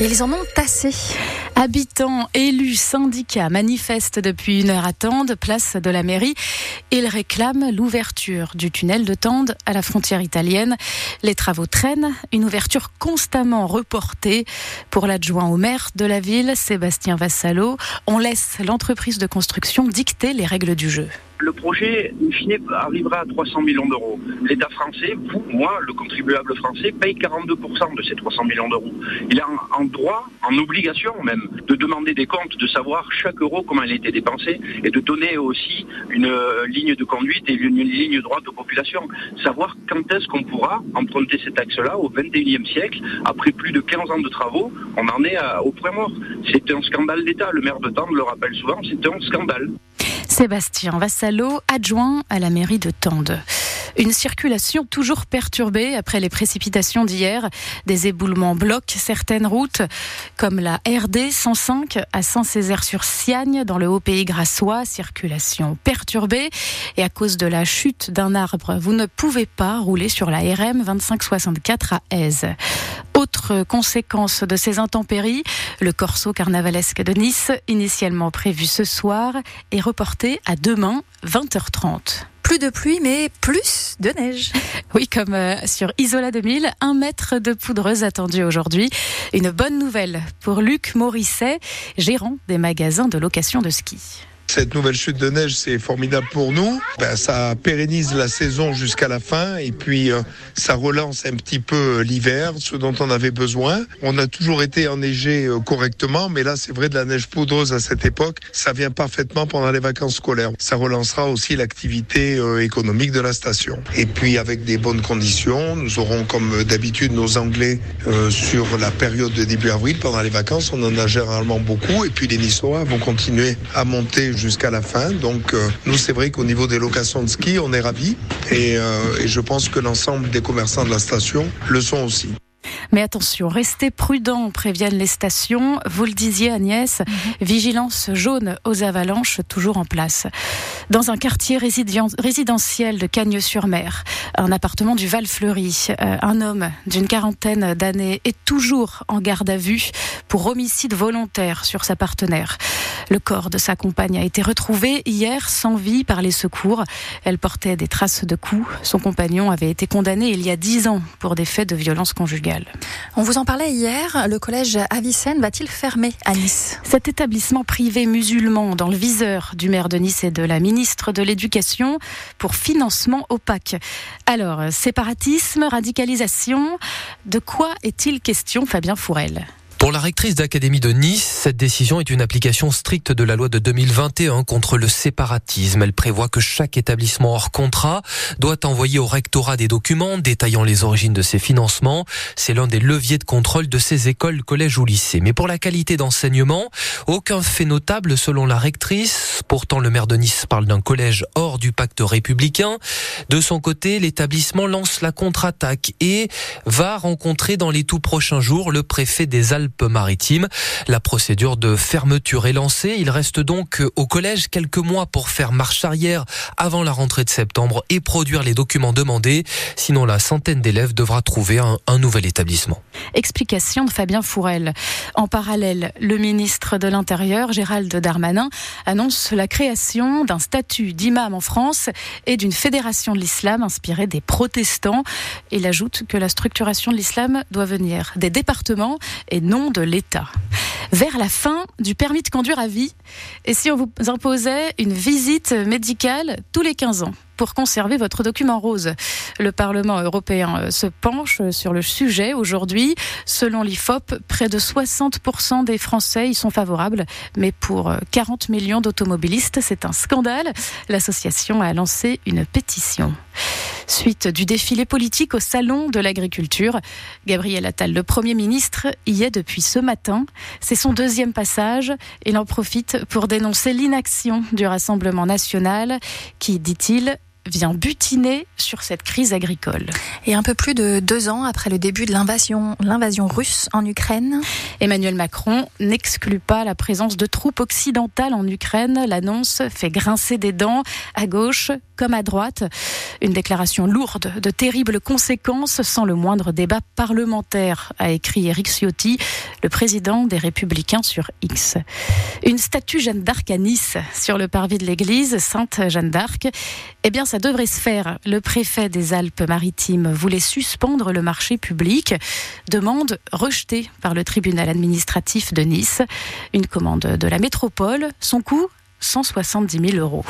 Ils en ont assez. Habitants, élus, syndicats manifestent depuis une heure à Tende, place de la mairie. Ils réclament l'ouverture du tunnel de Tende à la frontière italienne. Les travaux traînent, une ouverture constamment reportée. Pour l'adjoint au maire de la ville, Sébastien Vassalo, on laisse l'entreprise de construction dicter les règles du jeu projet, in fine, arrivera à 300 millions d'euros. L'État français, vous, moi, le contribuable français, paye 42% de ces 300 millions d'euros. Il a en, droit, en obligation même, de demander des comptes, de savoir chaque euro comment il a été dépensé et de donner aussi une euh, ligne de conduite et une, ligne droite aux populations. Savoir quand est-ce qu'on pourra emprunter cet axe-là au 21e siècle, après plus de 15 ans de travaux, on en est au point mort. C'est un scandale d'État. Le maire de Tende le rappelle souvent, c'est un scandale. Sébastien Vassalo, adjoint à la mairie de Tende. Une circulation toujours perturbée après les précipitations d'hier. Des éboulements bloquent certaines routes, comme la RD 105 à Saint-Césaire-sur-Siagne, dans le Haut-Pays grassois. Circulation perturbée. Et à cause de la chute d'un arbre, vous ne pouvez pas rouler sur la RM 2564 à Aise. Autre conséquence de ces intempéries, le corso carnavalesque de Nice, initialement prévu ce soir, est reporté à demain, 20h30 plus de pluie, mais plus de neige. Oui, comme euh, sur Isola 2000, un mètre de poudreuse attendu aujourd'hui. Une bonne nouvelle pour Luc Morisset, gérant des magasins de location de ski. Cette nouvelle chute de neige, c'est formidable pour nous. Ben, ça pérennise la saison jusqu'à la fin et puis euh, ça relance un petit peu euh, l'hiver, ce dont on avait besoin. On a toujours été enneigé euh, correctement, mais là, c'est vrai de la neige poudreuse à cette époque. Ça vient parfaitement pendant les vacances scolaires. Ça relancera aussi l'activité économique de la station. Et puis, avec des bonnes conditions, nous aurons comme d'habitude nos Anglais sur la période de début avril pendant les vacances. On en a généralement beaucoup et puis les Niçois vont continuer à monter jusqu'à la fin. Donc euh, nous, c'est vrai qu'au niveau des locations de ski, on est ravis et, euh, et je pense que l'ensemble des commerçants de la station le sont aussi. Mais attention, restez prudents, préviennent les stations. Vous le disiez Agnès, mhm. vigilance jaune aux avalanches toujours en place. Dans un quartier résidentiel de Cagnes-sur-Mer, un appartement du Val-Fleury, euh, un homme d'une quarantaine d'années est toujours en garde à vue pour homicide volontaire sur sa partenaire. Le corps de sa compagne a été retrouvé hier sans vie par les secours. Elle portait des traces de coups. Son compagnon avait été condamné il y a dix ans pour des faits de violence conjugale. On vous en parlait hier, le collège Avicenne va-t-il fermer à Nice Cet établissement privé musulman dans le viseur du maire de Nice et de la ministre de l'Éducation pour financement opaque. Alors, séparatisme, radicalisation, de quoi est-il question Fabien Fourel? Pour la rectrice d'Académie de Nice, cette décision est une application stricte de la loi de 2021 contre le séparatisme. Elle prévoit que chaque établissement hors contrat doit envoyer au rectorat des documents détaillant les origines de ses financements. C'est l'un des leviers de contrôle de ces écoles, collèges ou lycées. Mais pour la qualité d'enseignement, aucun fait notable selon la rectrice. Pourtant, le maire de Nice parle d'un collège hors du pacte républicain. De son côté, l'établissement lance la contre-attaque et va rencontrer dans les tout prochains jours le préfet des Alpes maritime La procédure de fermeture est lancée. Il reste donc au collège quelques mois pour faire marche arrière avant la rentrée de septembre et produire les documents demandés. Sinon, la centaine d'élèves devra trouver un, un nouvel établissement. Explication de Fabien Fourel. En parallèle, le ministre de l'Intérieur, Gérald Darmanin, annonce la création d'un statut d'imam en France et d'une fédération de l'islam inspirée des protestants. Il ajoute que la structuration de l'islam doit venir des départements et non de l'État. Vers la fin du permis de conduire à vie, et si on vous imposait une visite médicale tous les 15 ans pour conserver votre document rose? Le Parlement européen euh, se penche sur le sujet aujourd'hui. Selon l'IFOP, près de 60% des Français y sont favorables, mais pour 40 euh, millions d'automobilistes, c'est un scandale. L'association a lancé une pétition. Suite du défilé politique au Salon de l'Agriculture. Gabriel Attal, le Premier ministre, y est depuis ce matin. C'est son deuxième passage. Il en profite pour dénoncer l'inaction du Rassemblement national qui, dit-il, vient butiner sur cette crise agricole. Et un peu plus de deux ans après le début de l'invasion, l'invasion russe en Ukraine, Emmanuel Macron n'exclut pas la présence de troupes occidentales en Ukraine. L'annonce fait grincer des dents à gauche comme à droite. Une déclaration lourde de terribles conséquences sans le moindre débat parlementaire, a écrit Eric Ciotti, le président des Républicains sur X. Une statue Jeanne d'Arc à Nice, sur le parvis de l'église Sainte Jeanne d'Arc. Eh bien, ça devrait se faire. Le préfet des Alpes-Maritimes voulait suspendre le marché public. Demande rejetée par le tribunal administratif de Nice. Une commande de la métropole. Son coût 170 000 euros.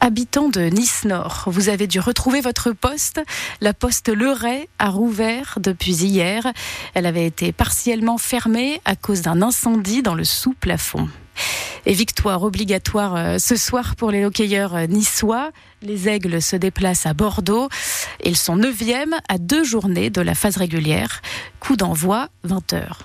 Habitant de Nice Nord, vous avez dû retrouver votre poste. La poste Le Ray a rouvert depuis hier. Elle avait été partiellement fermée à cause d'un incendie dans le sous-plafond. Et victoire obligatoire euh, ce soir pour les hockeyeurs euh, niçois. Les Aigles se déplacent à Bordeaux. Ils sont neuvièmes à deux journées de la phase régulière. Coup d'envoi 20h.